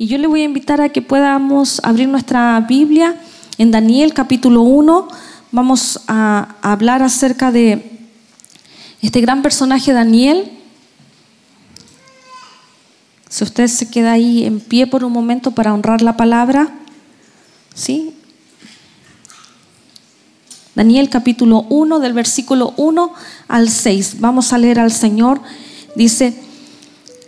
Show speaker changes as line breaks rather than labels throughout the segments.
Y yo le voy a invitar a que podamos abrir nuestra Biblia en Daniel capítulo 1. Vamos a hablar acerca de este gran personaje Daniel. Si usted se queda ahí en pie por un momento para honrar la palabra, ¿sí? Daniel capítulo 1 del versículo 1 al 6. Vamos a leer al Señor. Dice,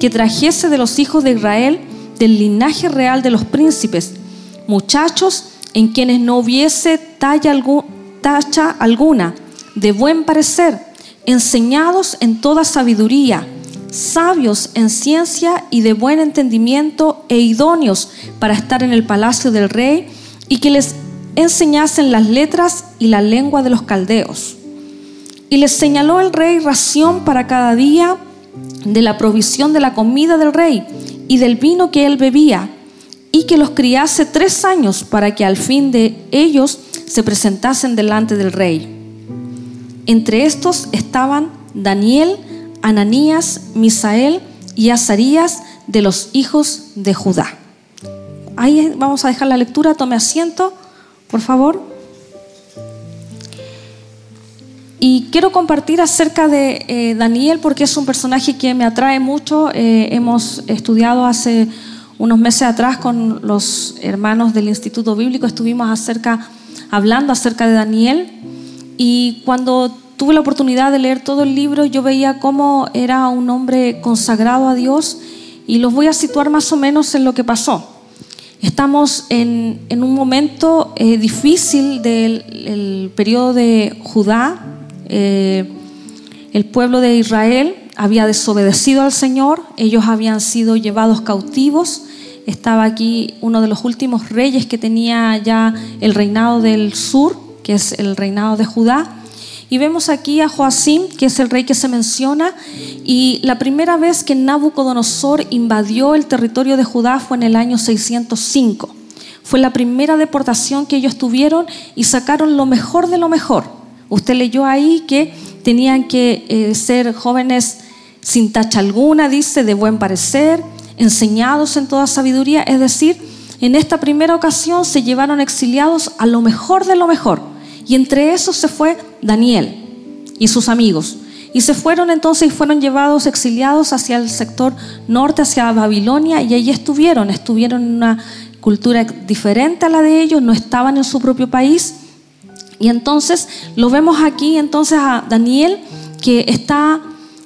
que trajese de los hijos de Israel, del linaje real de los príncipes, muchachos en quienes no hubiese talla tacha alguna, de buen parecer, enseñados en toda sabiduría, sabios en ciencia y de buen entendimiento e idóneos para estar en el palacio del rey y que les enseñasen las letras y la lengua de los caldeos. Y les señaló el rey ración para cada día de la provisión de la comida del rey y del vino que él bebía, y que los criase tres años para que al fin de ellos se presentasen delante del rey. Entre estos estaban Daniel, Ananías, Misael y Azarías de los hijos de Judá. Ahí vamos a dejar la lectura, tome asiento, por favor. Y quiero compartir acerca de eh, Daniel porque es un personaje que me atrae mucho. Eh, hemos estudiado hace unos meses atrás con los hermanos del Instituto Bíblico, estuvimos acerca, hablando acerca de Daniel. Y cuando tuve la oportunidad de leer todo el libro, yo veía cómo era un hombre consagrado a Dios y los voy a situar más o menos en lo que pasó. Estamos en, un momento eh, difícil del periodo de Judá, eh, el pueblo de Israel había desobedecido al Señor, ellos habían sido llevados cautivos. Estaba aquí uno de los últimos reyes que tenía ya el reinado del sur, que es el reinado de Judá. Y vemos aquí a Joacim, que es el rey que se menciona, y la primera vez que Nabucodonosor invadió el territorio de Judá fue en el año 605. Fue la primera deportación que ellos tuvieron y sacaron lo mejor de lo mejor Usted leyó ahí que tenían que eh, ser jóvenes sin tacha alguna, dice, de buen parecer, enseñados en toda sabiduría. Es decir, en esta primera ocasión se llevaron exiliados a lo mejor de lo mejor. Y entre esos se fue Daniel y sus amigos. Y se fueron entonces y fueron llevados exiliados hacia el sector norte, hacia Babilonia, y allí estuvieron. Estuvieron en una cultura diferente a la de ellos, no estaban en su propio país y entonces lo vemos aquí entonces a Daniel que está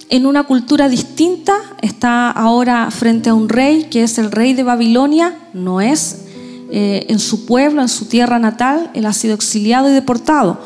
en una cultura distinta, está ahora frente a un rey que es el rey de Babilonia, no es eh, en su pueblo, en su tierra natal, él ha sido exiliado y deportado.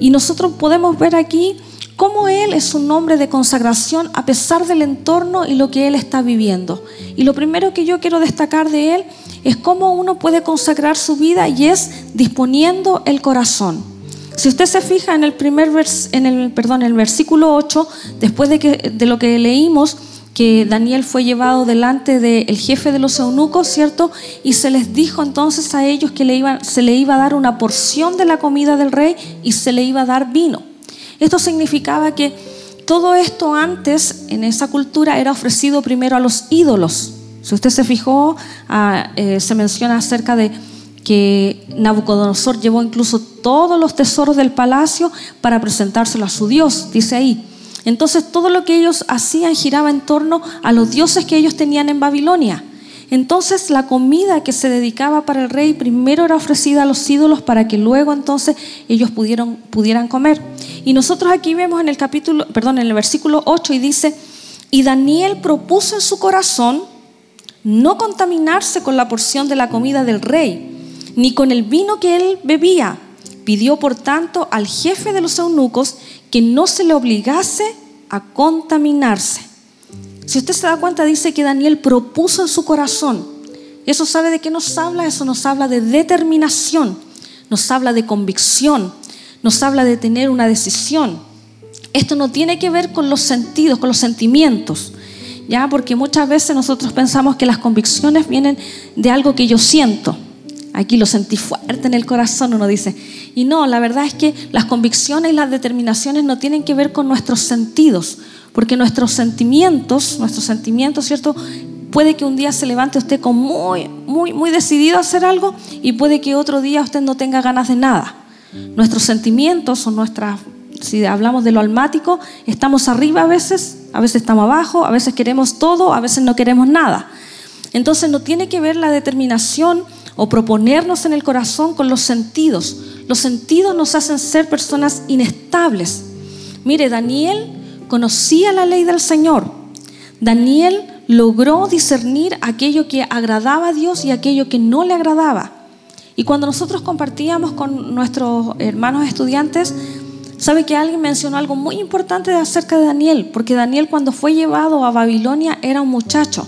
Y nosotros podemos ver aquí cómo él es un hombre de consagración a pesar del entorno y lo que él está viviendo. Y lo primero que yo quiero destacar de él es cómo uno puede consagrar su vida y es disponiendo el corazón. Si usted se fija en el primer en el, perdón, el versículo 8, después de, que, de lo que leímos, que Daniel fue llevado delante del jefe de los eunucos, ¿cierto? Y se les dijo entonces a ellos que le iba, se le iba a dar una porción de la comida del rey y se le iba a dar vino. Esto significaba que todo esto antes en esa cultura era ofrecido primero a los ídolos. Si usted se fijó, ah, eh, se menciona acerca de que Nabucodonosor llevó incluso todos los tesoros del palacio para presentárselo a su Dios, dice ahí. Entonces todo lo que ellos hacían giraba en torno a los dioses que ellos tenían en Babilonia. Entonces la comida que se dedicaba para el rey primero era ofrecida a los ídolos para que luego entonces ellos pudieron, pudieran comer. Y nosotros aquí vemos en el capítulo, perdón, en el versículo 8 y dice, y Daniel propuso en su corazón no contaminarse con la porción de la comida del rey ni con el vino que él bebía. Pidió, por tanto, al jefe de los eunucos que no se le obligase a contaminarse. Si usted se da cuenta, dice que Daniel propuso en su corazón. Eso sabe de qué nos habla, eso nos habla de determinación, nos habla de convicción, nos habla de tener una decisión. Esto no tiene que ver con los sentidos, con los sentimientos, ¿ya? Porque muchas veces nosotros pensamos que las convicciones vienen de algo que yo siento. Aquí lo sentí fuerte en el corazón, uno dice. Y no, la verdad es que las convicciones y las determinaciones no tienen que ver con nuestros sentidos, porque nuestros sentimientos, nuestros sentimientos, ¿cierto? Puede que un día se levante usted con muy, muy, muy decidido a hacer algo y puede que otro día usted no tenga ganas de nada. Nuestros sentimientos son nuestras, si hablamos de lo almático, estamos arriba a veces, a veces estamos abajo, a veces queremos todo, a veces no queremos nada. Entonces no tiene que ver la determinación o proponernos en el corazón con los sentidos. Los sentidos nos hacen ser personas inestables. Mire, Daniel conocía la ley del Señor. Daniel logró discernir aquello que agradaba a Dios y aquello que no le agradaba. Y cuando nosotros compartíamos con nuestros hermanos estudiantes, sabe que alguien mencionó algo muy importante acerca de Daniel, porque Daniel cuando fue llevado a Babilonia era un muchacho.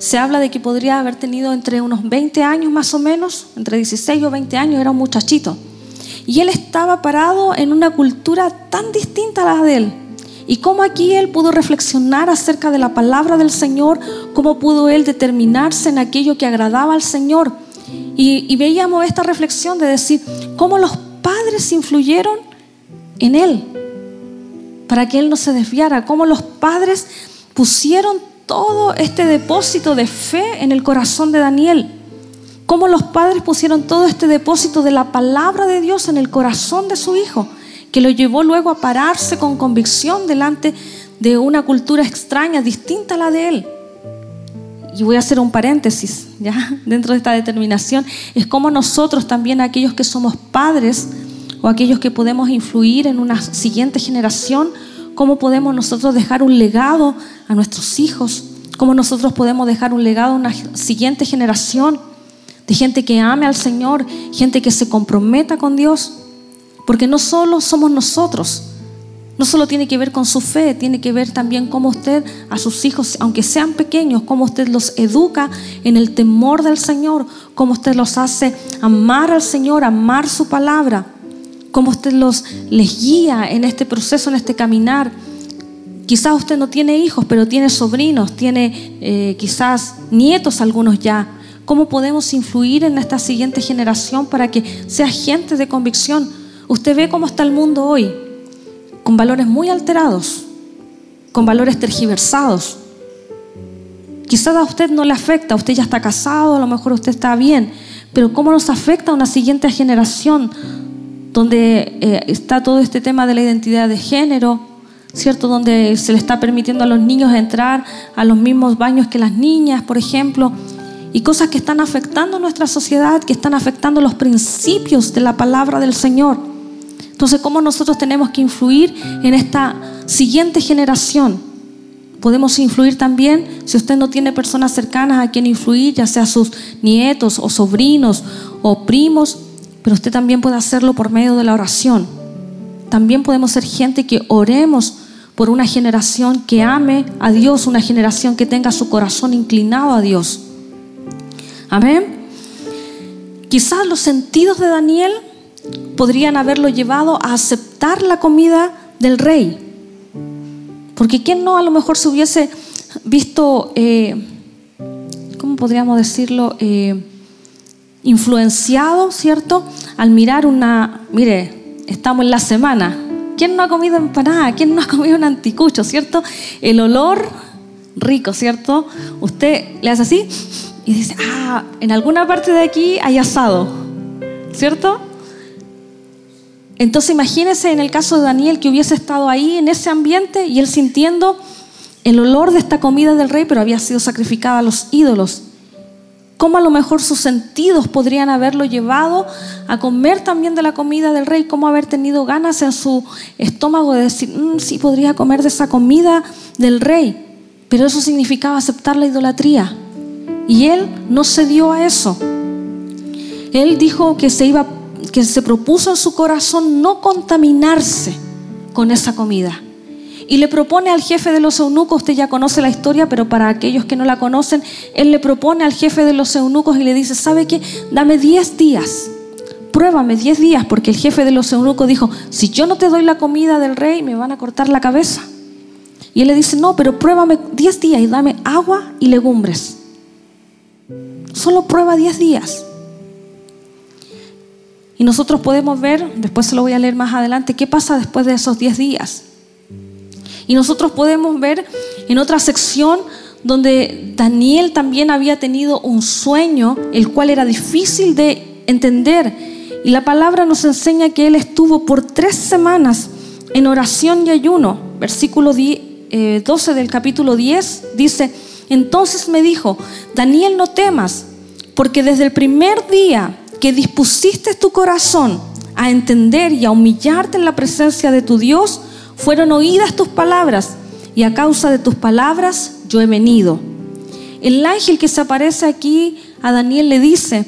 Se habla de que podría haber tenido entre unos 20 años más o menos, entre 16 o 20 años, era un muchachito. Y él estaba parado en una cultura tan distinta a la de él. Y cómo aquí él pudo reflexionar acerca de la palabra del Señor, cómo pudo él determinarse en aquello que agradaba al Señor y, veíamos esta reflexión de decir cómo los padres influyeron en él para que él no se desviara, cómo los padres pusieron todo este depósito de fe en el corazón de Daniel, cómo los padres pusieron todo este depósito de la palabra de Dios en el corazón de su hijo, que lo llevó luego a pararse con convicción delante de una cultura extraña, distinta a la de él y voy a hacer un paréntesis, ¿ya? Dentro de esta determinación, es como nosotros también, aquellos que somos padres o aquellos que podemos influir en una siguiente generación, cómo podemos nosotros dejar un legado a nuestros hijos, cómo nosotros podemos dejar un legado a una siguiente generación de gente que ame al Señor, gente que se comprometa con Dios, porque no solo somos nosotros, no solo tiene que ver con su fe, tiene que ver también cómo usted a sus hijos, aunque sean pequeños, cómo usted los educa en el temor del Señor, cómo usted los hace amar al Señor, amar su palabra, cómo usted los les guía en este proceso, en este caminar. Quizás usted no tiene hijos, pero tiene sobrinos, tiene eh, quizás nietos algunos ya. ¿Cómo podemos influir en esta siguiente generación para que sea gente de convicción? Usted ve cómo está el mundo hoy con valores muy alterados, con valores tergiversados. Quizás a usted no le afecta, usted ya está casado, a lo mejor usted está bien, pero ¿cómo nos afecta a una siguiente generación donde eh, está todo este tema de la identidad de género, ¿cierto? Donde se le está permitiendo a los niños entrar a los mismos baños que las niñas, por ejemplo, y cosas que están afectando nuestra sociedad, que están afectando los principios de la palabra del Señor. Entonces, ¿cómo nosotros tenemos que influir en esta siguiente generación? Podemos influir también, si usted no tiene personas cercanas a quien influir, ya sea sus nietos o sobrinos o primos, pero usted también puede hacerlo por medio de la oración. También podemos ser gente que oremos por una generación que ame a Dios, una generación que tenga su corazón inclinado a Dios. Amén. Quizás los sentidos de Daniel podrían haberlo llevado a aceptar la comida del rey. Porque quién no a lo mejor se hubiese visto, eh, ¿cómo podríamos decirlo? Eh, influenciado, ¿cierto? Al mirar una, mire, estamos en la semana. ¿Quién no ha comido empanada? ¿Quién no ha comido un anticucho, ¿cierto? El olor rico, ¿cierto? Usted le hace así y dice, ah, en alguna parte de aquí hay asado, ¿cierto? Entonces imagínese en el caso de Daniel que hubiese estado ahí en ese ambiente y él sintiendo el olor de esta comida del rey, pero había sido sacrificada a los ídolos. ¿Cómo a lo mejor sus sentidos podrían haberlo llevado a comer también de la comida del rey? ¿Cómo haber tenido ganas en su estómago de decir, mm, sí, podría comer de esa comida del rey? Pero eso significaba aceptar la idolatría. Y él no cedió a eso. Él dijo que se iba que se propuso en su corazón no contaminarse con esa comida. Y le propone al jefe de los eunucos, usted ya conoce la historia, pero para aquellos que no la conocen, él le propone al jefe de los eunucos y le dice, ¿sabe qué? Dame 10 días, pruébame 10 días, porque el jefe de los eunucos dijo, si yo no te doy la comida del rey, me van a cortar la cabeza. Y él le dice, no, pero pruébame 10 días y dame agua y legumbres. Solo prueba 10 días. Y nosotros podemos ver, después se lo voy a leer más adelante, qué pasa después de esos 10 días. Y nosotros podemos ver en otra sección donde Daniel también había tenido un sueño, el cual era difícil de entender. Y la palabra nos enseña que él estuvo por tres semanas en oración y ayuno. Versículo 12 eh, del capítulo 10 dice, entonces me dijo, Daniel no temas, porque desde el primer día que dispusiste tu corazón a entender y a humillarte en la presencia de tu Dios, fueron oídas tus palabras y a causa de tus palabras yo he venido. El ángel que se aparece aquí a Daniel le dice,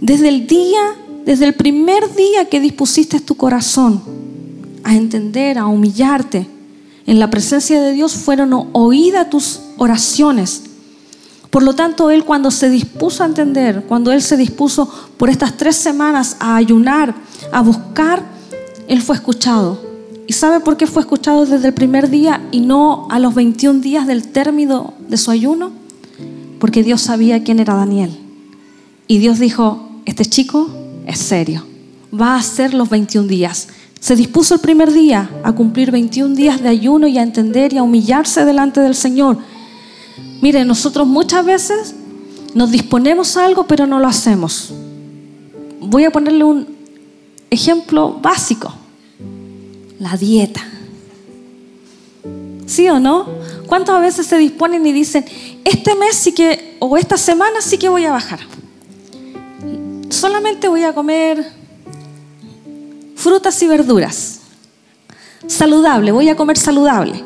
desde el día, desde el primer día que dispusiste tu corazón a entender, a humillarte, en la presencia de Dios fueron oídas tus oraciones. Por lo tanto, él cuando se dispuso a entender, cuando él se dispuso por estas tres semanas a ayunar, a buscar, él fue escuchado. ¿Y sabe por qué fue escuchado desde el primer día y no a los 21 días del término de su ayuno? Porque Dios sabía quién era Daniel. Y Dios dijo, este chico es serio, va a hacer los 21 días. Se dispuso el primer día a cumplir 21 días de ayuno y a entender y a humillarse delante del Señor. Mire, nosotros muchas veces nos disponemos a algo pero no lo hacemos. Voy a ponerle un ejemplo básico la dieta. ¿Sí o no? ¿Cuántas veces se disponen y dicen, este mes sí que, o esta semana sí que voy a bajar? Solamente voy a comer frutas y verduras. Saludable, voy a comer saludable.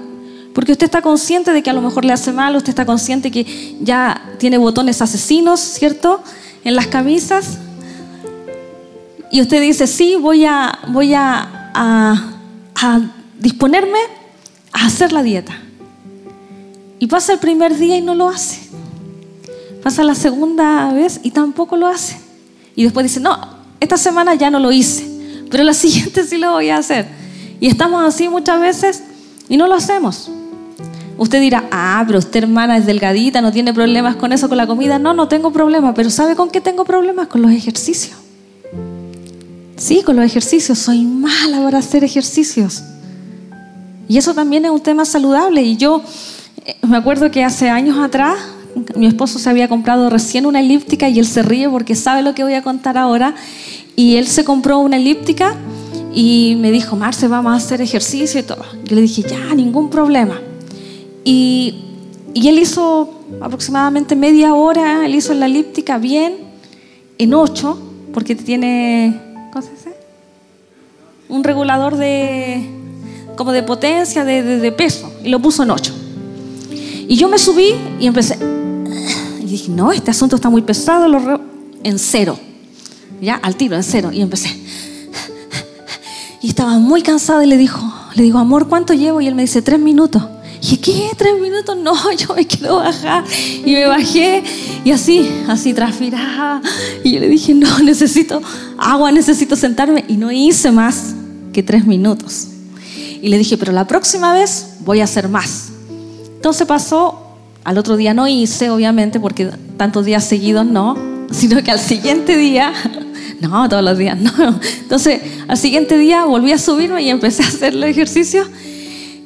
Porque usted está consciente de que a lo mejor le hace mal, usted está consciente que ya tiene botones asesinos, ¿cierto? En las camisas. Y usted dice, sí, voy a, voy a, a a disponerme a hacer la dieta. Y pasa el primer día y no lo hace. Pasa la segunda vez y tampoco lo hace. Y después dice, no, esta semana ya no lo hice, pero la siguiente sí lo voy a hacer. Y estamos así muchas veces y no lo hacemos. Usted dirá, ah, pero usted hermana es delgadita, no tiene problemas con eso, con la comida. No, no tengo problemas, pero ¿sabe con qué tengo problemas? Con los ejercicios. Sí, con los ejercicios. Soy mala para hacer ejercicios. Y eso también es un tema saludable. Y yo eh, me acuerdo que hace años atrás mi esposo se había comprado recién una elíptica y él se ríe porque sabe lo que voy a contar ahora. Y él se compró una elíptica y me dijo, Marce, vamos a hacer ejercicio y todo. Yo le dije, ya, ningún problema. Y, y él hizo aproximadamente media hora, él hizo la elíptica bien, en ocho, porque tiene un regulador de como de potencia, de, peso, y lo puso en 8. Y yo me subí y empecé. Y dije, no, este asunto está muy pesado, lo en cero. Ya, al tiro, en cero. Y empecé. Y estaba muy cansada y le dijo, le digo, amor, ¿cuánto llevo? Y él me dice, tres minutos. Y dije, ¿qué? ¿Tres minutos? No, yo me quiero bajar. Y me bajé y así, así transpiraba. Y yo le dije, no, necesito agua, necesito sentarme. Y no hice más tres minutos. Y le dije, pero la próxima vez voy a hacer más. Entonces pasó, al otro día no hice, obviamente, porque tantos días seguidos no, sino que al siguiente día, no, todos los días, no. Entonces, al siguiente día volví a subirme y empecé a hacer el ejercicio.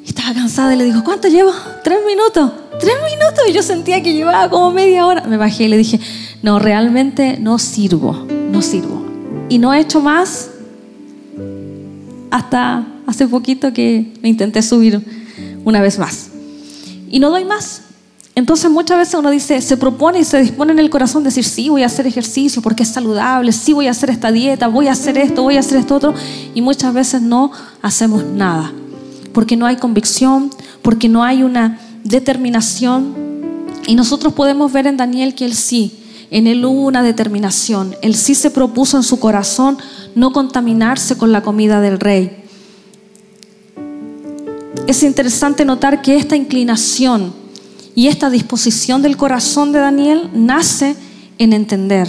Y estaba cansada y le digo, ¿cuánto llevo? Tres minutos. Tres minutos. Y yo sentía que llevaba como media hora. Me bajé y le dije, no, realmente no sirvo, no sirvo. Y no he hecho más hasta hace poquito que me intenté subir una vez más. Y no doy más. Entonces muchas veces uno dice, se propone y se dispone en el corazón decir, sí, voy a hacer ejercicio porque es saludable, sí, voy a hacer esta dieta, voy a hacer esto, voy a hacer esto otro. Y muchas veces no hacemos nada. Porque no hay convicción, porque no hay una determinación. Y nosotros podemos ver en Daniel que él sí, en él hubo una determinación. Él sí se propuso en su corazón no contaminarse con la comida del rey. es interesante notar que esta inclinación y esta disposición del corazón de Daniel nace en entender.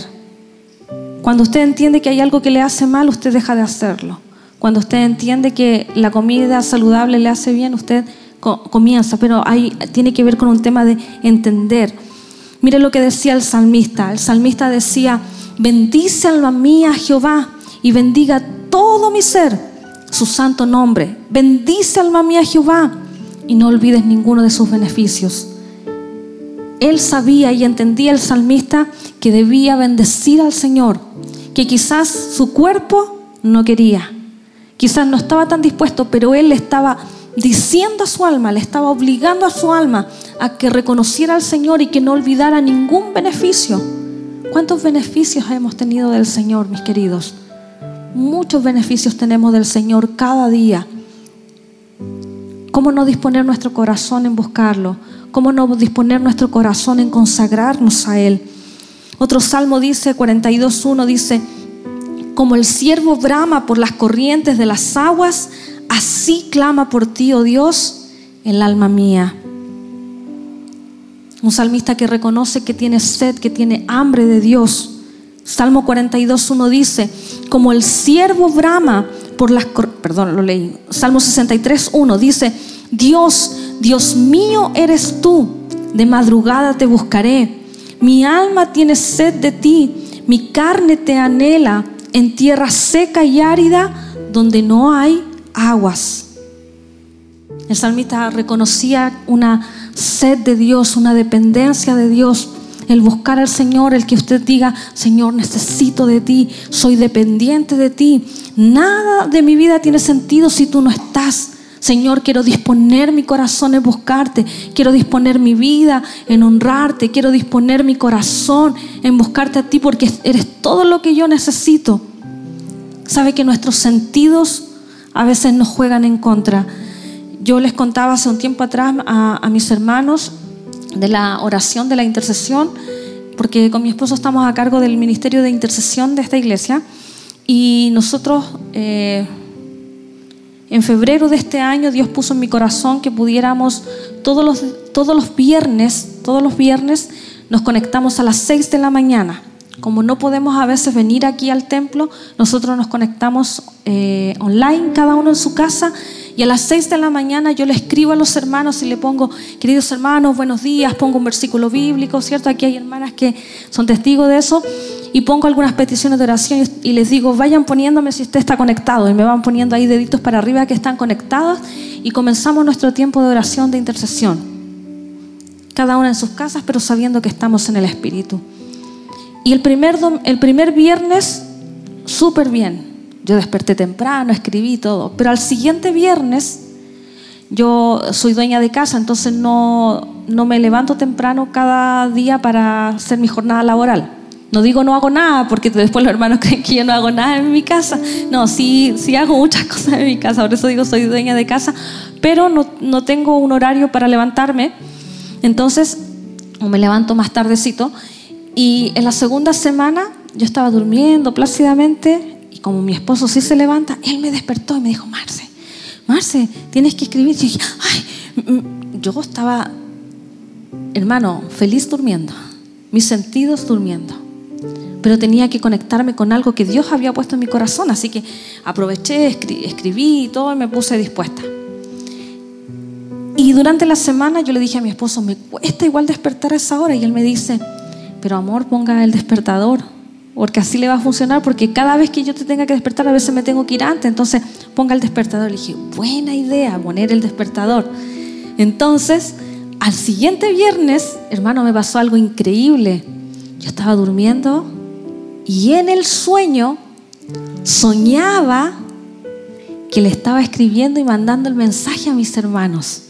Cuando usted entiende que hay algo que le hace mal, usted deja de hacerlo. Cuando usted entiende que la comida saludable le hace bien, usted comienza, pero ahí tiene que ver con un tema de entender. Mire lo que decía el salmista. El salmista decía, bendice alma mía Jehová y bendiga todo mi ser su santo nombre. Bendice alma mía Jehová y no olvides ninguno de sus beneficios. Él sabía y entendía el salmista que debía bendecir al Señor, que quizás su cuerpo no quería, quizás no estaba tan dispuesto, pero él estaba diciendo a su alma, le estaba obligando a su alma a que reconociera al Señor y que no olvidara ningún beneficio. ¿Cuántos beneficios hemos tenido del Señor, mis queridos? Muchos beneficios tenemos del Señor cada día. ¿Cómo no disponer nuestro corazón en buscarlo? ¿Cómo no disponer nuestro corazón en consagrarnos a Él? Otro salmo dice, 42.1 dice, como el siervo brama por las corrientes de las aguas, así clama por ti, oh Dios, el alma mía. Un salmista que reconoce que tiene sed, que tiene hambre de Dios. Salmo 42.1 dice, como el siervo brama por las... Perdón, lo leí. Salmo 63.1 dice, Dios, Dios mío eres tú, de madrugada te buscaré. Mi alma tiene sed de ti, mi carne te anhela en tierra seca y árida donde no hay aguas. El salmista reconocía una sed de Dios, una dependencia de Dios, el buscar al Señor, el que usted diga, Señor, necesito de ti, soy dependiente de ti. Nada de mi vida tiene sentido si tú no estás. Señor, quiero disponer mi corazón en buscarte. Quiero disponer mi vida en honrarte. Quiero disponer mi corazón en buscarte a ti porque eres todo lo que yo necesito. Sabe que nuestros sentidos a veces nos juegan en contra. Yo les contaba hace un tiempo atrás a, mis hermanos de la oración, de la intercesión, porque con mi esposo estamos a cargo del ministerio de intercesión de esta iglesia y nosotros eh, en febrero de este año Dios puso en mi corazón que pudiéramos todos los, todos los viernes, todos los viernes nos conectamos a las 6 de la mañana. Como no podemos a veces venir aquí al templo, nosotros nos conectamos eh, online, cada uno en su casa, y a las 6 de la mañana yo le escribo a los hermanos y le pongo, queridos hermanos, buenos días, pongo un versículo bíblico, ¿cierto? Aquí hay hermanas que son testigos de eso y pongo algunas peticiones de oración y les digo, vayan poniéndome si usted está conectado y me van poniendo ahí deditos para arriba que están conectados y comenzamos nuestro tiempo de oración de intercesión. Cada una en sus casas, pero sabiendo que estamos en el Espíritu. Y el primer, el primer viernes, súper bien. Yo desperté temprano, escribí todo, pero al siguiente viernes yo soy dueña de casa, entonces no, no me levanto temprano cada día para hacer mi jornada laboral. No digo no hago nada, porque después los hermanos creen que yo no hago nada en mi casa. No, sí, sí hago muchas cosas en mi casa, por eso digo soy dueña de casa, pero no, no tengo un horario para levantarme. Entonces, me levanto más tardecito. Y en la segunda semana yo estaba durmiendo plácidamente como mi esposo sí se levanta, él me despertó y me dijo, Marce, Marce, tienes que escribir. Y yo estaba, hermano, feliz durmiendo, mis sentidos durmiendo pero tenía que conectarme con algo que Dios había puesto en mi corazón, así que aproveché, escribí y todo y me puse dispuesta. Y durante la semana yo le dije a mi esposo, me cuesta igual despertar a esa hora y él me dice, pero amor, ponga el despertador, porque así le va a funcionar, porque cada vez que yo te tenga que despertar a veces me tengo que ir antes, entonces ponga el despertador. Le dije, buena idea poner el despertador. Entonces, al siguiente viernes, hermano, me pasó algo increíble. Yo estaba durmiendo y en el sueño soñaba que le estaba escribiendo y mandando el mensaje a mis hermanos.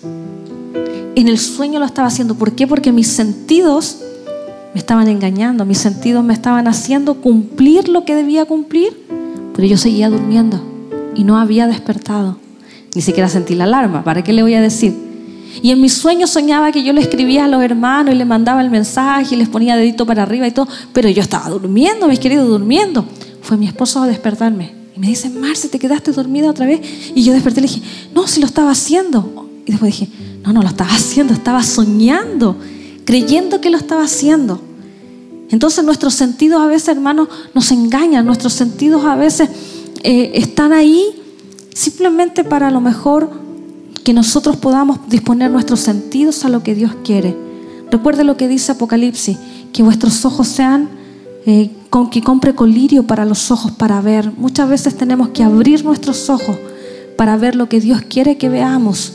En el sueño lo estaba haciendo. ¿Por qué? Porque mis sentidos me estaban engañando, mis sentidos me estaban haciendo cumplir lo que debía cumplir, pero yo seguía durmiendo y no había despertado. Ni siquiera sentí la alarma. ¿Para qué le voy a decir? Y en mis sueños soñaba que yo le escribía a los hermanos y les mandaba el mensaje y les ponía dedito para arriba y todo, pero yo estaba durmiendo, mis queridos, durmiendo. Fue mi esposo a despertarme y me dice, Marce, ¿te quedaste dormida otra vez? Y yo desperté y le dije, no, si lo estaba haciendo. después dije, no, no lo estaba haciendo, estaba soñando, creyendo que lo estaba haciendo. Entonces nuestros sentidos a veces, hermanos, nos engañan, nuestros sentidos a veces eh, están ahí simplemente para lo mejor que nosotros podamos disponer nuestros sentidos a lo que Dios quiere. Recuerde lo que dice Apocalipsis, que vuestros ojos sean eh, con que compre colirio para los ojos para ver. Muchas veces tenemos que abrir nuestros ojos para ver lo que Dios quiere que veamos.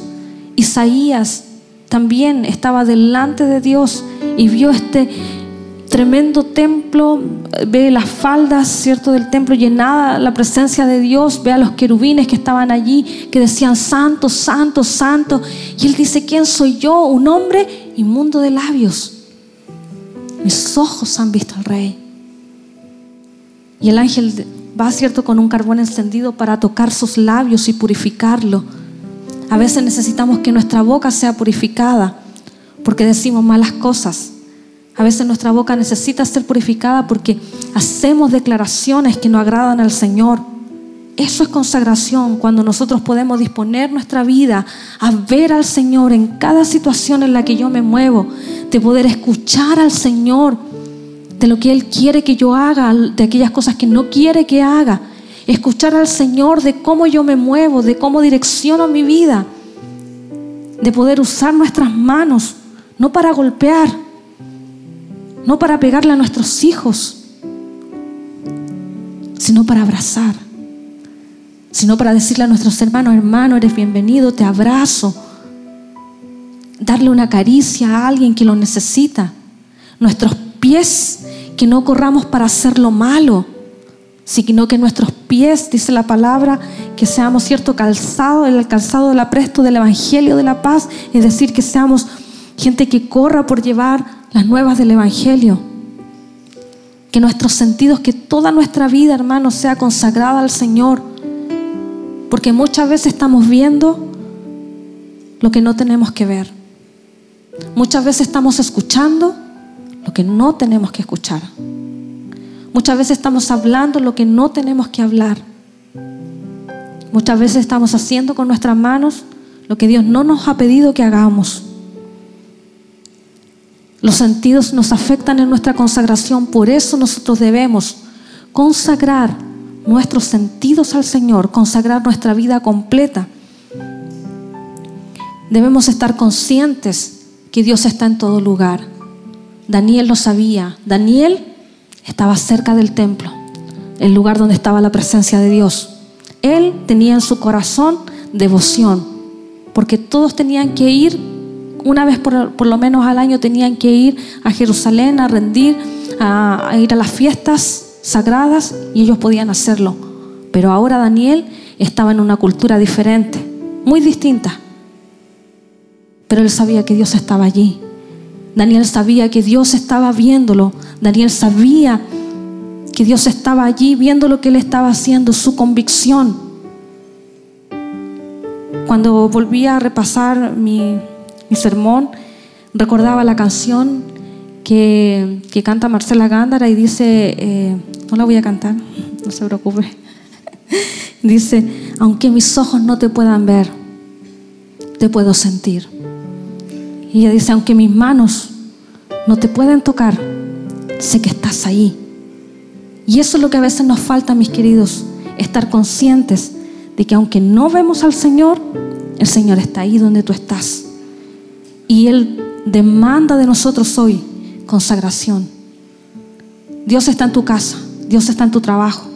Isaías también estaba delante de Dios y vio este tremendo templo, ve las faldas, ¿cierto?, del templo llenada la presencia de Dios, ve a los querubines que estaban allí, que decían, santo, santo, santo. Y él dice, ¿quién soy yo? Un hombre inmundo de labios. Mis ojos han visto al rey. Y el ángel va, ¿cierto?, con un carbón encendido para tocar sus labios y purificarlo. A veces necesitamos que nuestra boca sea purificada porque decimos malas cosas a veces nuestra boca necesita ser purificada porque hacemos declaraciones que no agradan al Señor. Eso es consagración, cuando nosotros podemos disponer nuestra vida a ver al Señor en cada situación en la que yo me muevo, de poder escuchar al Señor de lo que Él quiere que yo haga, de aquellas cosas que no quiere que haga. Escuchar al Señor de cómo yo me muevo, de cómo direcciono mi vida, de poder usar nuestras manos, no para golpear, no para pegarle a nuestros hijos, sino para abrazar, sino para decirle a nuestros hermanos, hermano, eres bienvenido, te abrazo, darle una caricia a alguien que lo necesita, nuestros pies, que no corramos para hacer lo malo, sino que nuestros pies, dice la palabra, que seamos cierto calzado, el calzado del apresto del Evangelio de la paz, es decir, que seamos gente que corra por llevar las nuevas del Evangelio. Que nuestros sentidos, que toda nuestra vida, hermanos, sea consagrada al Señor. Porque muchas veces estamos viendo lo que no tenemos que ver. Muchas veces estamos escuchando lo que no tenemos que escuchar. Muchas veces estamos hablando lo que no tenemos que hablar. Muchas veces estamos haciendo con nuestras manos lo que Dios no nos ha pedido que hagamos. Los sentidos nos afectan en nuestra consagración, por eso nosotros debemos consagrar nuestros sentidos al Señor, consagrar nuestra vida completa. Debemos estar conscientes que Dios está en todo lugar. Daniel lo sabía. Daniel estaba cerca del templo, el lugar donde estaba la presencia de Dios. Él tenía en su corazón devoción, porque todos tenían que ir una vez por, lo menos al año tenían que ir a Jerusalén a rendir, a, ir a las fiestas sagradas y ellos podían hacerlo. Pero ahora Daniel estaba en una cultura diferente, muy distinta. Pero él sabía que Dios estaba allí. Daniel sabía que Dios estaba viéndolo. Daniel sabía que Dios estaba allí viendo lo que él estaba haciendo, su convicción. Cuando volví a repasar mi, sermón, recordaba la canción que, canta Marcela Gándara y dice, eh, no la voy a cantar, no se preocupe. dice, aunque mis ojos no te puedan ver, te puedo sentir. Y ella dice, aunque mis manos no te pueden tocar, sé que estás ahí. Y eso es lo que a veces nos falta, mis queridos, estar conscientes de que aunque no vemos al Señor, el Señor está ahí donde tú estás. Y Él demanda de nosotros hoy consagración. Dios está en tu casa, Dios está en tu trabajo,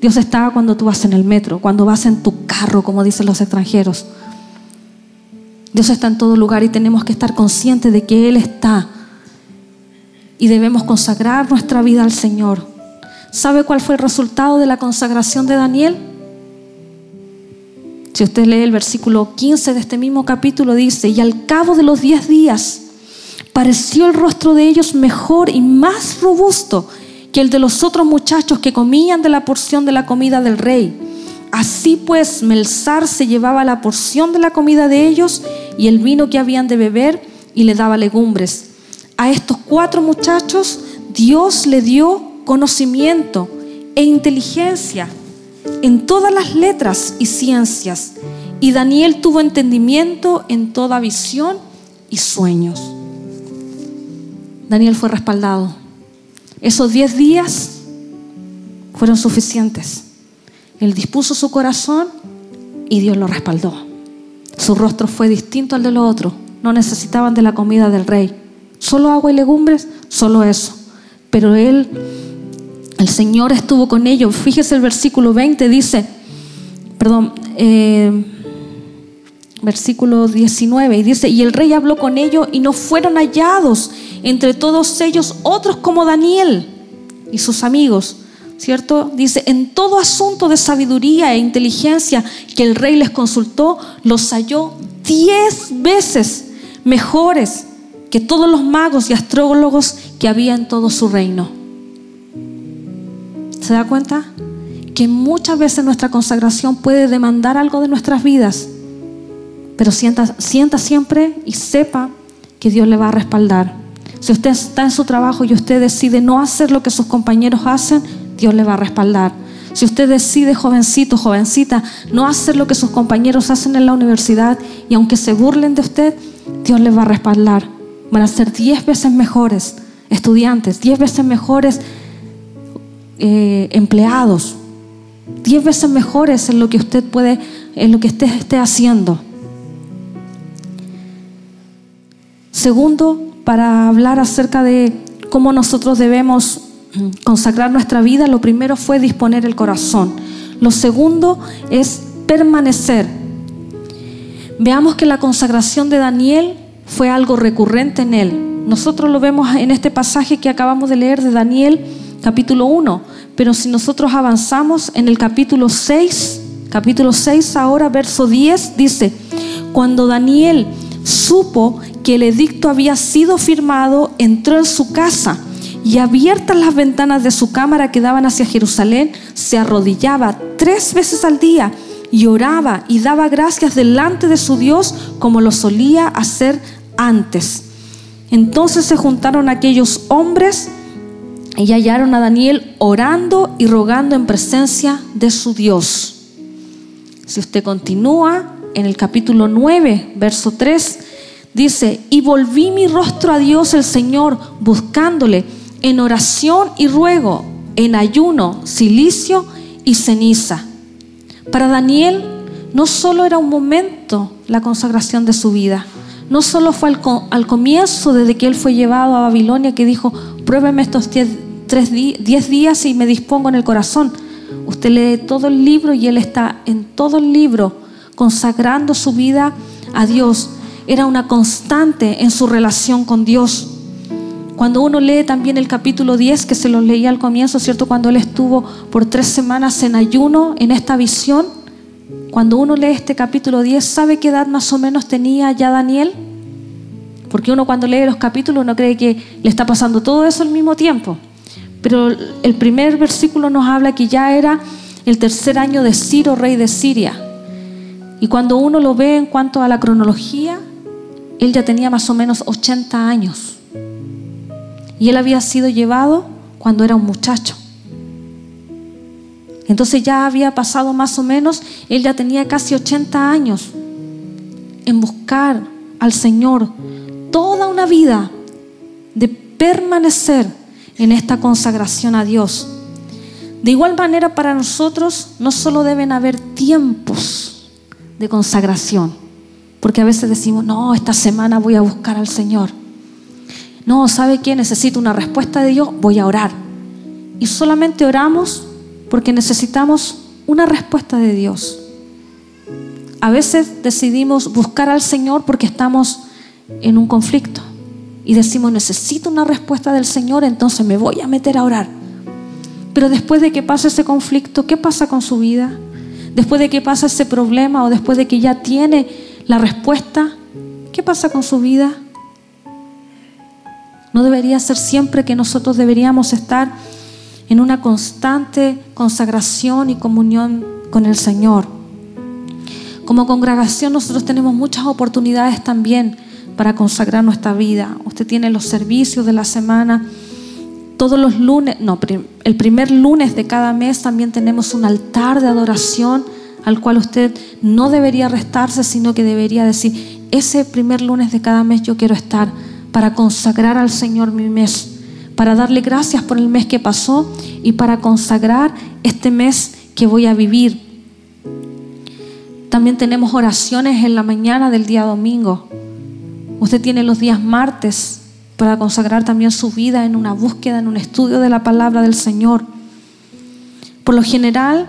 Dios está cuando tú vas en el metro, cuando vas en tu carro, como dicen los extranjeros. Dios está en todo lugar y tenemos que estar conscientes de que Él está. Y debemos consagrar nuestra vida al Señor. ¿Sabe cuál fue el resultado de la consagración de Daniel? Si usted lee el versículo 15 de este mismo capítulo, dice, y al cabo de los diez días pareció el rostro de ellos mejor y más robusto que el de los otros muchachos que comían de la porción de la comida del rey. Así pues, Melzar se llevaba la porción de la comida de ellos y el vino que habían de beber y le daba legumbres. A estos cuatro muchachos Dios le dio conocimiento e inteligencia en todas las letras y ciencias y Daniel tuvo entendimiento en toda visión y sueños. Daniel fue respaldado. Esos diez días fueron suficientes. Él dispuso su corazón y Dios lo respaldó. Su rostro fue distinto al de los otros. No necesitaban de la comida del rey. Solo agua y legumbres, solo eso. Pero él, el Señor estuvo con ellos. Fíjese el versículo 20, dice, perdón, eh, versículo 19, y dice, y el rey habló con ellos y no fueron hallados entre todos ellos otros como Daniel y sus amigos, ¿cierto? Dice, en todo asunto de sabiduría e inteligencia que el rey les consultó, los halló diez veces mejores que todos los magos y astrólogos que había en todo su reino. ¿Se da cuenta? Que muchas veces nuestra consagración puede demandar algo de nuestras vidas pero sienta, siempre y sepa que Dios le va a respaldar. Si usted está en su trabajo y usted decide no hacer lo que sus compañeros hacen, Dios le va a respaldar. Si usted decide, jovencito, jovencita, no hacer lo que sus compañeros hacen en la universidad y aunque se burlen de usted, Dios le va a respaldar. Van a ser diez veces mejores estudiantes, diez veces mejores eh, empleados, diez veces mejores en lo que usted puede, en lo que usted esté haciendo. Segundo, para hablar acerca de cómo nosotros debemos consagrar nuestra vida, lo primero fue disponer el corazón. Lo segundo es permanecer. Veamos que la consagración de Daniel fue algo recurrente en él. Nosotros lo vemos en este pasaje que acabamos de leer de Daniel capítulo 1, pero si nosotros avanzamos en el capítulo 6, capítulo 6 ahora verso 10 dice, cuando Daniel supo que el edicto había sido firmado, entró en su casa y abiertas las ventanas de su cámara que daban hacia Jerusalén, se arrodillaba tres veces al día y oraba y daba gracias delante de su Dios como lo solía hacer antes. Entonces se juntaron aquellos hombres y hallaron a Daniel orando y rogando en presencia de su Dios. Si usted continúa en el capítulo 9, verso 3, dice, y volví mi rostro a Dios el Señor, buscándole en oración y ruego, en ayuno, silicio y ceniza. Para Daniel no solo era un momento la consagración de su vida, no solo fue al, comienzo desde que él fue llevado a Babilonia que dijo, pruébeme estos diez días y me dispongo en el corazón. Usted lee todo el libro y él está en todo el libro consagrando su vida a Dios. Era una constante en su relación con Dios. Cuando uno lee también el capítulo 10, que se lo leía al comienzo, ¿cierto? Cuando él estuvo por tres semanas en ayuno en esta visión, cuando uno lee este capítulo 10, ¿sabe qué edad más o menos tenía ya Daniel? Porque uno cuando lee los capítulos no cree que le está pasando todo eso al mismo tiempo. Pero el primer versículo nos habla que ya era el tercer año de Ciro, rey de Siria. Y cuando uno lo ve en cuanto a la cronología, él ya tenía más o menos 80 años. Y él había sido llevado cuando era un muchacho. Entonces ya había pasado más o menos, él ya tenía casi 80 años en buscar al Señor toda una vida de permanecer en esta consagración a Dios. De igual manera para nosotros no solo deben haber tiempos de consagración. Porque a veces decimos, no, esta semana voy a buscar al Señor. No, ¿sabe qué? Necesito una respuesta de Dios, voy a orar. Y solamente oramos porque necesitamos una respuesta de Dios. A veces decidimos buscar al Señor porque estamos en un conflicto y decimos, necesito una respuesta del Señor, entonces me voy a meter a orar. Pero después de que pase ese conflicto, ¿qué pasa con su vida? después de que pasa ese problema o después de que ya tiene la respuesta, ¿qué pasa con su vida? No debería ser siempre que nosotros deberíamos estar en una constante consagración y comunión con el Señor. Como congregación nosotros tenemos muchas oportunidades también para consagrar nuestra vida. Usted tiene los servicios de la semana. Todos los lunes, no, el primer lunes de cada mes también tenemos un altar de adoración al cual usted no debería restarse, sino que debería decir, ese primer lunes de cada mes yo quiero estar para consagrar al Señor mi mes, para darle gracias por el mes que pasó y para consagrar este mes que voy a vivir. También tenemos oraciones en la mañana del día domingo. Usted tiene los días martes para consagrar también su vida en una búsqueda, en un estudio de la palabra del Señor. Por lo general,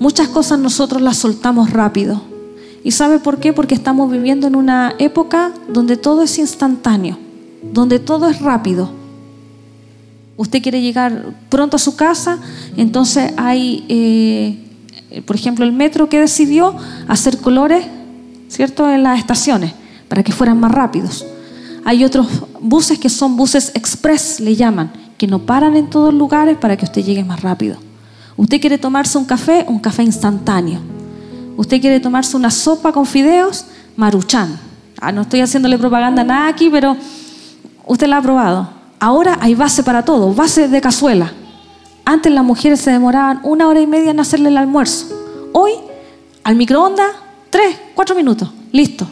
muchas cosas nosotros las soltamos rápido. ¿Y sabe por qué? Porque estamos viviendo en una época donde todo es instantáneo, donde todo es rápido. Usted quiere llegar pronto a su casa, entonces hay, eh, por ejemplo, el metro que decidió hacer colores, ¿cierto?, en las estaciones, para que fueran más rápidos. Hay otros buses que son buses express, le llaman, que no paran en todos lugares para que usted llegue más rápido. Usted quiere tomarse un café, un café instantáneo. Usted quiere tomarse una sopa con fideos, maruchan. Ah, no estoy haciéndole propaganda a nada aquí, pero usted la ha probado. Ahora hay base para todo, base de cazuela. Antes las mujeres se demoraban una hora y media en hacerle el almuerzo. Hoy, al microondas, tres, cuatro minutos, listo.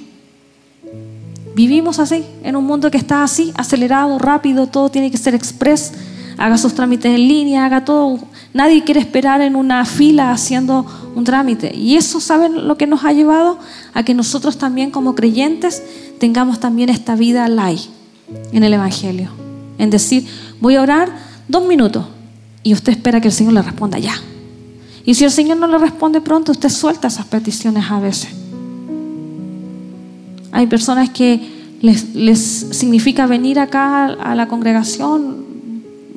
Vivimos así, en un mundo que está así, acelerado, rápido, todo tiene que ser express. Haga sus trámites en línea, haga todo Nadie quiere esperar en una fila haciendo un trámite. Y eso, ¿saben lo que nos ha llevado? A que nosotros también como creyentes tengamos también esta vida light en el Evangelio. En decir, voy a orar dos minutos y usted espera que el Señor le responda ya. Y si el Señor no le responde pronto, usted suelta esas peticiones a veces. Hay personas que les, significa venir acá a la congregación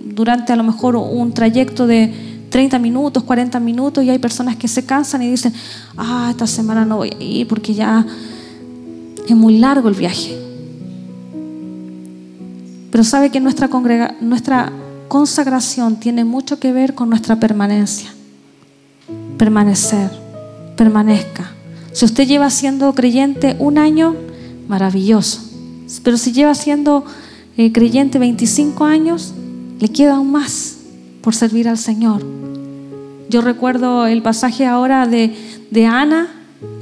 durante a lo mejor un trayecto de 30 minutos, 40 minutos y hay personas que se cansan y dicen, ah, esta semana no voy a ir porque ya es muy largo el viaje. Pero sabe que nuestra, consagración tiene mucho que ver con nuestra permanencia. Permanecer, permanezca. Si usted lleva siendo creyente un año, maravilloso. Pero si lleva siendo eh, creyente 25 años, le queda aún más por servir al Señor. Yo recuerdo el pasaje ahora de, de Ana,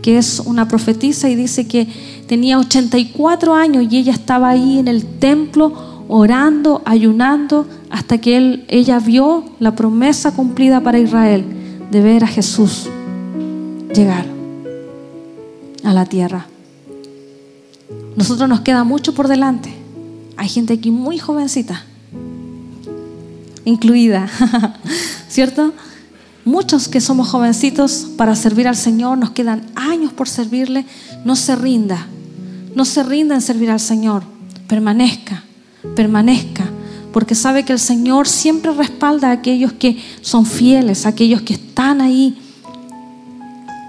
que es una profetisa y dice que tenía 84 años y ella estaba ahí en el templo orando, ayunando, hasta que él, ella vio la promesa cumplida para Israel de ver a Jesús llegar a la tierra. Nosotros nos queda mucho por delante. Hay gente aquí muy jovencita incluida, ¿cierto? Muchos que somos jovencitos para servir al Señor, nos quedan años por servirle, no se rinda, no se rinda en servir al Señor, permanezca, permanezca, porque sabe que el Señor siempre respalda a aquellos que son fieles, a aquellos que están ahí.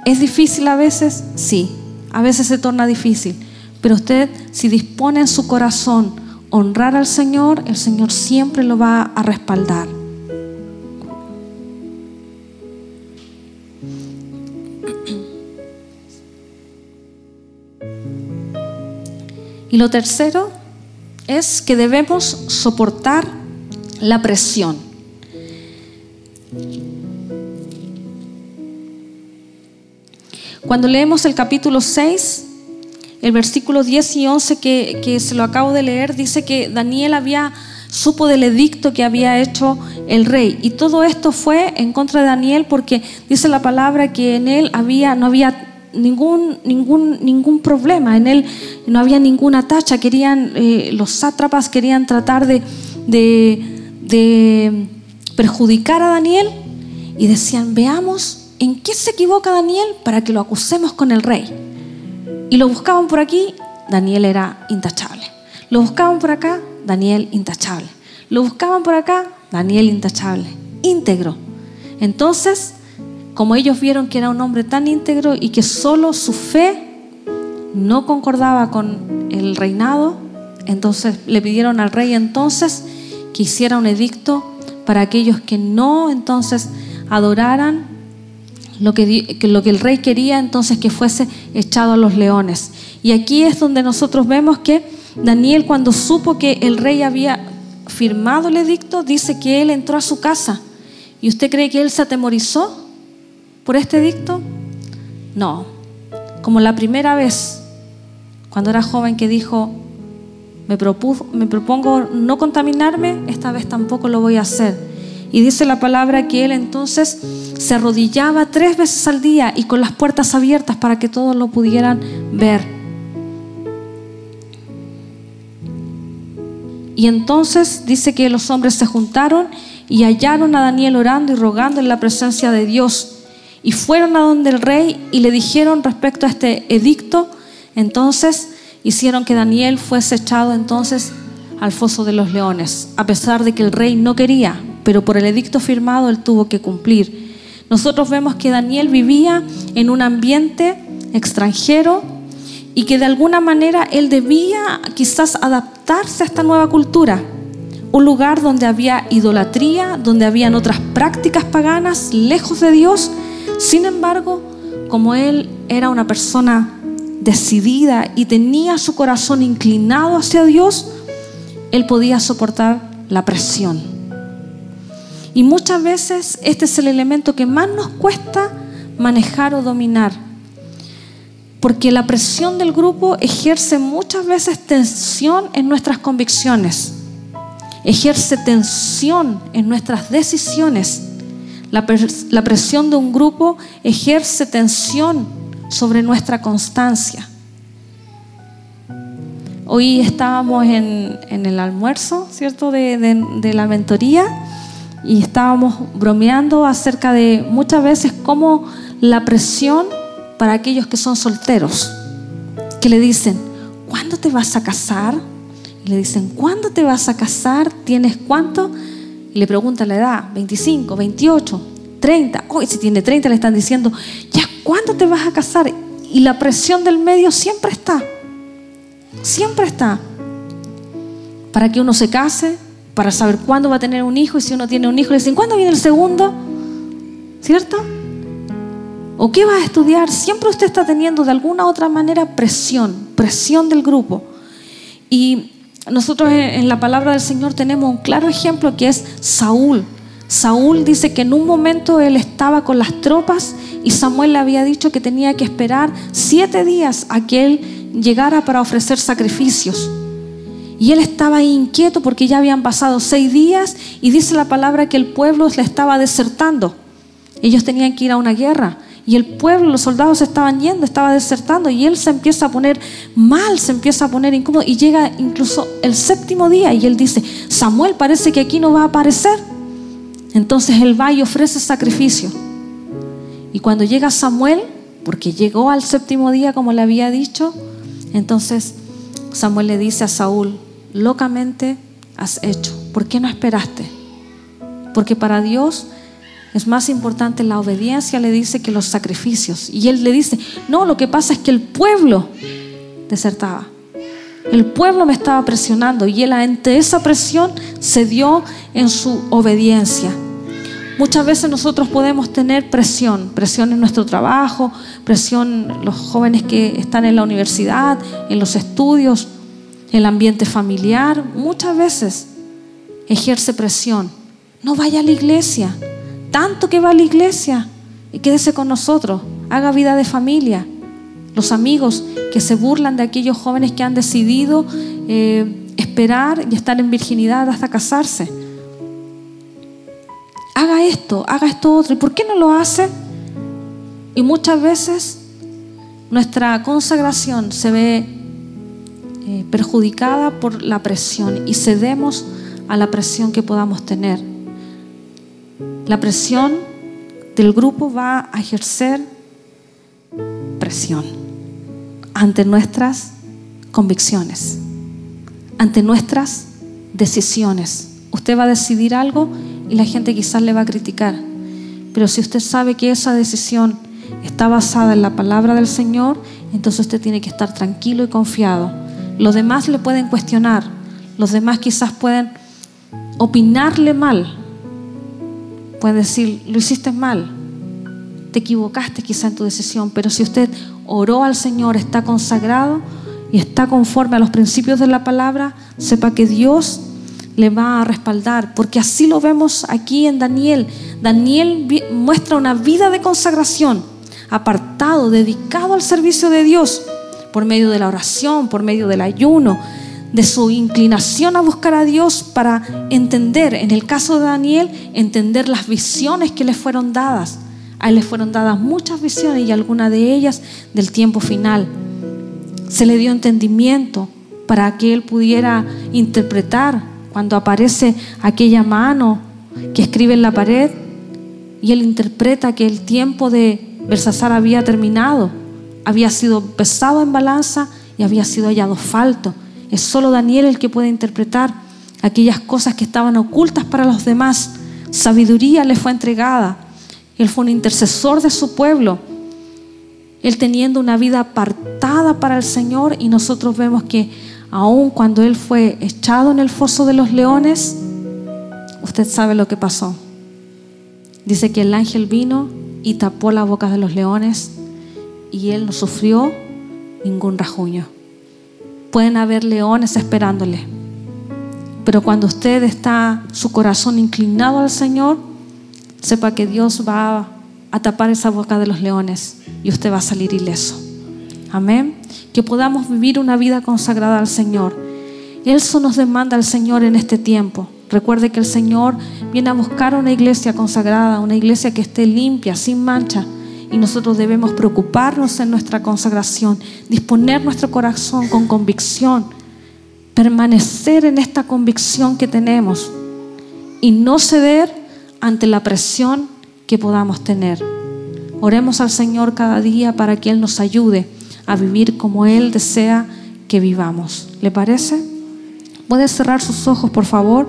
¿Es difícil a veces? Sí, a veces se torna difícil, pero usted si dispone en su corazón, honrar al Señor, el Señor siempre lo va a respaldar. Y lo tercero es que debemos soportar la presión. Cuando leemos el capítulo 6, el versículo 10 y 11 que, se lo acabo de leer dice que Daniel había supo del edicto que había hecho el rey. Y todo esto fue en contra de Daniel porque dice la palabra que en él había, no había ningún, ningún, ningún problema, en él no había ninguna tacha. Querían, eh, los sátrapas querían tratar de, de perjudicar a Daniel y decían, veamos en qué se equivoca Daniel para que lo acusemos con el rey. Y lo buscaban por aquí, Daniel era intachable. Lo buscaban por acá, Daniel intachable. Lo buscaban por acá, Daniel intachable. Íntegro. Entonces, como ellos vieron que era un hombre tan íntegro y que solo su fe no concordaba con el reinado, entonces le pidieron al rey entonces que hiciera un edicto para aquellos que no entonces adoraran lo que, lo que el rey quería entonces que fuese echado a los leones. Y aquí es donde nosotros vemos que Daniel cuando supo que el rey había firmado el edicto, dice que él entró a su casa. ¿Y usted cree que él se atemorizó por este edicto? No, como la primera vez, cuando era joven, que dijo, me, me propongo no contaminarme, esta vez tampoco lo voy a hacer. Y dice la palabra que él entonces se arrodillaba tres veces al día y con las puertas abiertas para que todos lo pudieran ver. Y entonces dice que los hombres se juntaron y hallaron a Daniel orando y rogando en la presencia de Dios. Y fueron a donde el rey y le dijeron respecto a este edicto. Entonces hicieron que Daniel fuese echado entonces al foso de los leones, a pesar de que el rey no quería, pero por el edicto firmado él tuvo que cumplir. Nosotros vemos que Daniel vivía en un ambiente extranjero y que de alguna manera él debía quizás adaptarse a esta nueva cultura. Un lugar donde había idolatría, donde habían otras prácticas paganas lejos de Dios. Sin embargo, como él era una persona decidida y tenía su corazón inclinado hacia Dios, él podía soportar la presión. Y muchas veces este es el elemento que más nos cuesta manejar o dominar. Porque la presión del grupo ejerce muchas veces tensión en nuestras convicciones, ejerce tensión en nuestras decisiones. La, presión de un grupo ejerce tensión sobre nuestra constancia. Hoy estábamos en, el almuerzo, ¿cierto?, de, la mentoría y estábamos bromeando acerca de muchas veces cómo la presión para aquellos que son solteros, que le dicen, ¿cuándo te vas a casar? Y le dicen, ¿cuándo te vas a casar? ¿Tienes cuánto? Y le pregunta la edad, 25, 28, 30. Hoy si tiene 30 le están diciendo, ¿ya cuándo te vas a casar? Y la presión del medio siempre está. Siempre está. Para que uno se case, para saber cuándo va a tener un hijo y si uno tiene un hijo le dicen, ¿cuándo viene el segundo? ¿Cierto? ¿O qué va a estudiar? Siempre usted está teniendo de alguna u otra manera presión, presión del grupo. Y nosotros en la palabra del Señor tenemos un claro ejemplo que es Saúl. Saúl dice que en un momento él estaba con las tropas y Samuel le había dicho que tenía que esperar siete días a que él llegara para ofrecer sacrificios. Y él estaba inquieto porque ya habían pasado seis días y dice la palabra que el pueblo le estaba desertando. Ellos tenían que ir a una guerra y el pueblo, los soldados estaban yendo, estaba desertando y él se empieza a poner mal, se empieza a poner incómodo y llega incluso el séptimo día y él dice, Samuel parece que aquí no va a aparecer. Entonces él va y ofrece sacrificio. Y cuando llega Samuel, porque llegó al séptimo día como le había dicho, entonces Samuel le dice a Saúl, locamente has hecho, ¿por qué no esperaste? Porque para Dios es más importante la obediencia, le dice, que los sacrificios. Y él le dice, no, lo que pasa es que el pueblo desertaba. El pueblo me estaba presionando y él ante esa presión cedió en su obediencia. Muchas veces nosotros podemos tener presión, presión en nuestro trabajo, presión los jóvenes que están en la universidad, en los estudios, el ambiente familiar. Muchas veces ejerce presión. No vaya a la iglesia. Tanto que va a la iglesia y quédese con nosotros. Haga vida de familia. Los amigos que se burlan de aquellos jóvenes que han decidido eh, esperar y estar en virginidad hasta casarse haga esto, haga esto otro. ¿Y por qué no lo hace? Y muchas veces nuestra consagración se ve eh, perjudicada por la presión y cedemos a la presión que podamos tener. La presión del grupo va a ejercer presión ante nuestras convicciones, ante nuestras decisiones. Usted va a decidir algo y la gente quizás le va a criticar. Pero si usted sabe que esa decisión está basada en la palabra del Señor, entonces usted tiene que estar tranquilo y confiado. Los demás le pueden cuestionar, los demás quizás pueden opinarle mal, pueden decir, lo hiciste mal, te equivocaste quizás en tu decisión, pero si usted oró al Señor, está consagrado y está conforme a los principios de la palabra, sepa que Dios le va a respaldar, porque así lo vemos aquí en Daniel. Daniel muestra una vida de consagración, apartado, dedicado al servicio de Dios, por medio de la oración, por medio del ayuno, de su inclinación a buscar a Dios para entender, en el caso de Daniel, entender las visiones que le fueron dadas. A él le fueron dadas muchas visiones y algunas de ellas del tiempo final. Se le dio entendimiento para que él pudiera interpretar cuando aparece aquella mano que escribe en la pared y él interpreta que el tiempo de Belsasar había terminado, había sido pesado en balanza y había sido hallado falto. Es solo Daniel el que puede interpretar aquellas cosas que estaban ocultas para los demás. Sabiduría le fue entregada. Él fue un intercesor de su pueblo. Él teniendo una vida apartada para el Señor y nosotros vemos que aun cuando él fue echado en el foso de los leones, usted sabe lo que pasó. Dice que el ángel vino y tapó la boca de los leones y él no sufrió ningún rajuño. Pueden haber leones esperándole. Pero cuando usted está su corazón inclinado al Señor, sepa que Dios va a tapar esa boca de los leones y usted va a salir ileso. Amén. Que podamos vivir una vida consagrada al Señor. Eso nos demanda el Señor en este tiempo. Recuerde que el Señor viene a buscar una iglesia consagrada, una iglesia que esté limpia, sin mancha, y nosotros debemos preocuparnos en nuestra consagración, disponer nuestro corazón con convicción, permanecer en esta convicción que tenemos y no ceder ante la presión que podamos tener. Oremos al Señor cada día para que Él nos ayude a vivir como Él desea que vivamos. ¿Le parece? Puede cerrar sus ojos, por favor,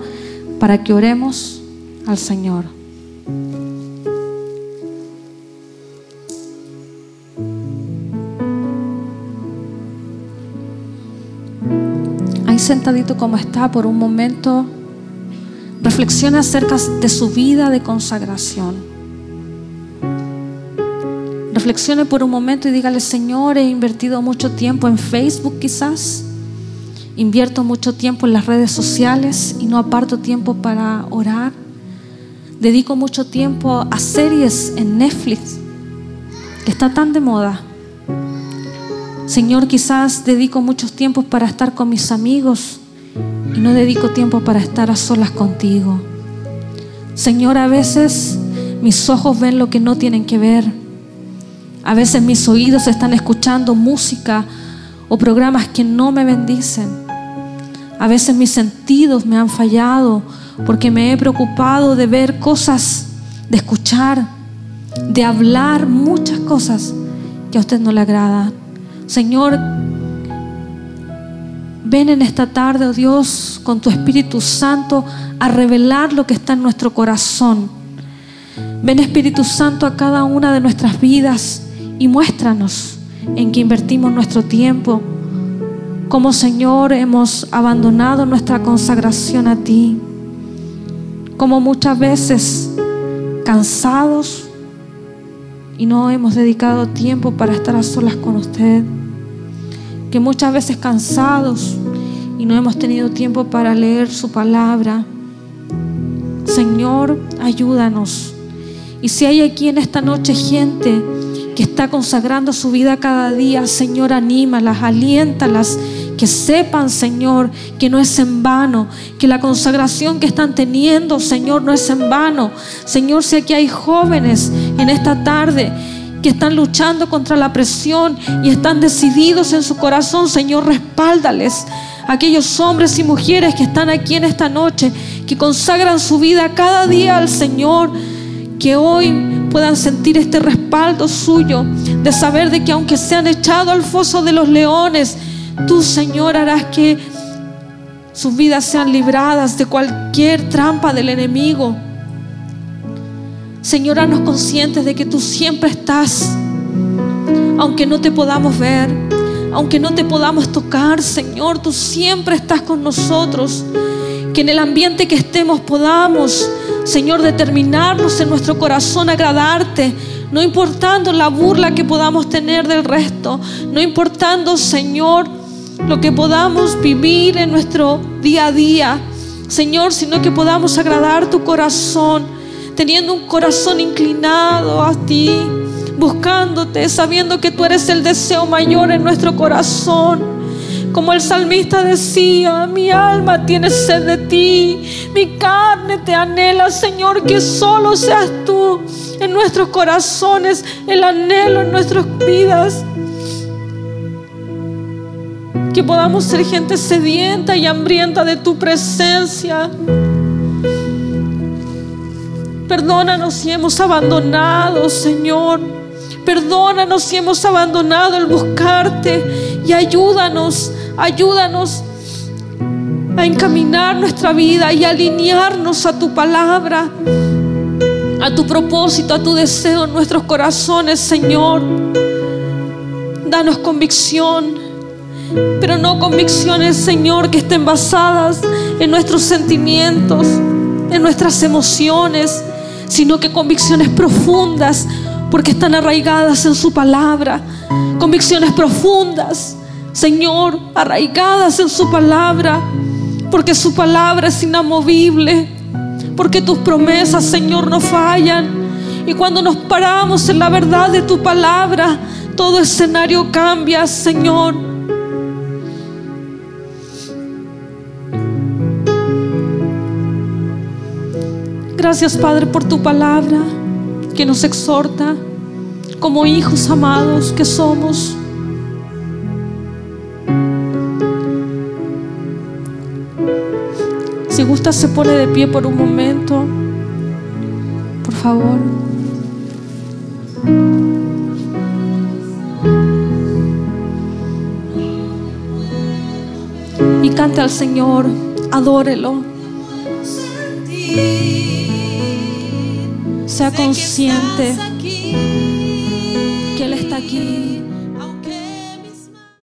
para que oremos al Señor. Sentadito como está por un momento, reflexione acerca de su vida de consagración. Reflexione por un momento y dígale, Señor, he invertido mucho tiempo en Facebook quizás, invierto mucho tiempo en las redes sociales y no aparto tiempo para orar. Dedico mucho tiempo a series en Netflix, que está tan de moda. Señor, quizás dedico muchos tiempos para estar con mis amigos y no dedico tiempo para estar a solas contigo. Señor, a veces mis ojos ven lo que no tienen que ver. A veces mis oídos están escuchando música o programas que no me bendicen. A veces mis sentidos me han fallado porque me he preocupado de ver cosas, de escuchar, de hablar muchas cosas que a usted no le agradan. Señor, ven en esta tarde, oh Dios, con tu Espíritu Santo a revelar lo que está en nuestro corazón. Ven Espíritu Santo a cada una de nuestras vidas y muéstranos en que invertimos nuestro tiempo. Como Señor hemos abandonado nuestra consagración a ti. Como muchas veces cansados y no hemos dedicado tiempo para estar a solas con usted. Que muchas veces cansados y no hemos tenido tiempo para leer su palabra. Señor, ayúdanos. Y si hay aquí en esta noche gente que está consagrando su vida cada día, Señor, anímalas, aliéntalas que sepan, Señor, que no es en vano, que la consagración que están teniendo, Señor, no es en vano. Señor, si aquí hay jóvenes en esta tarde que están luchando contra la presión y están decididos en su corazón, Señor, respáldales. Aquellos hombres y mujeres que están aquí en esta noche, que consagran su vida cada día al Señor, que hoy puedan sentir este respaldo suyo, de saber de que aunque sean echados al foso de los leones, Tú, Señor, harás que sus vidas sean libradas de cualquier trampa del enemigo. Señor, haznos conscientes de que tú siempre estás, aunque no te podamos ver, aunque no te podamos tocar, Señor, tú siempre estás con nosotros. Que en el ambiente que estemos podamos, Señor, determinarnos en nuestro corazón agradarte, no importando la burla que podamos tener del resto, no importando, Señor, lo que podamos vivir en nuestro día a día, Señor, sino que podamos agradar tu corazón, teniendo un corazón inclinado a ti, buscándote, sabiendo que tú eres el deseo mayor en nuestro corazón. Como el salmista decía, mi alma tiene sed de ti, mi carne te anhela, Señor, que solo seas tú en nuestros corazones, el anhelo en nuestras vidas. Que podamos ser gente sedienta y hambrienta de tu presencia. Perdónanos si hemos abandonado, Señor. Perdónanos si hemos abandonado el buscarte y ayúdanos Ayúdanos a encaminar nuestra vida y alinearnos a tu palabra, a tu propósito, a tu deseo en nuestros corazones, Señor. Danos convicción, pero no convicciones, Señor, que estén basadas en nuestros sentimientos, en nuestras emociones, sino que convicciones profundas, porque están arraigadas en su palabra. Convicciones profundas Señor, arraigadas en su palabra, porque su palabra es inamovible, porque tus promesas, Señor, no fallan. Y cuando nos paramos en la verdad de tu palabra, todo escenario cambia, Señor. Gracias, Padre, por tu palabra que nos exhorta como hijos amados que somos. Si gusta, se pone de pie por un momento. Por favor. Y cante al Señor, adórelo. Sea consciente que Él está aquí.